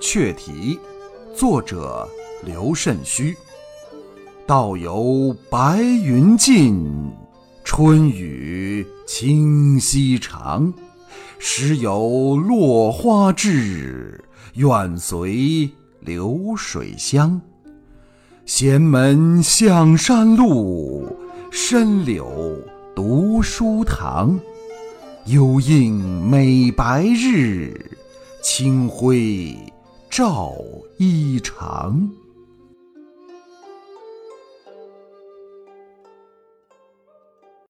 雀题，作者刘慎虚。道有白云尽，春雨清溪长。时有落花至，愿随流水香。闲门向山路，深柳读书堂。幽映美白日，清辉照衣裳。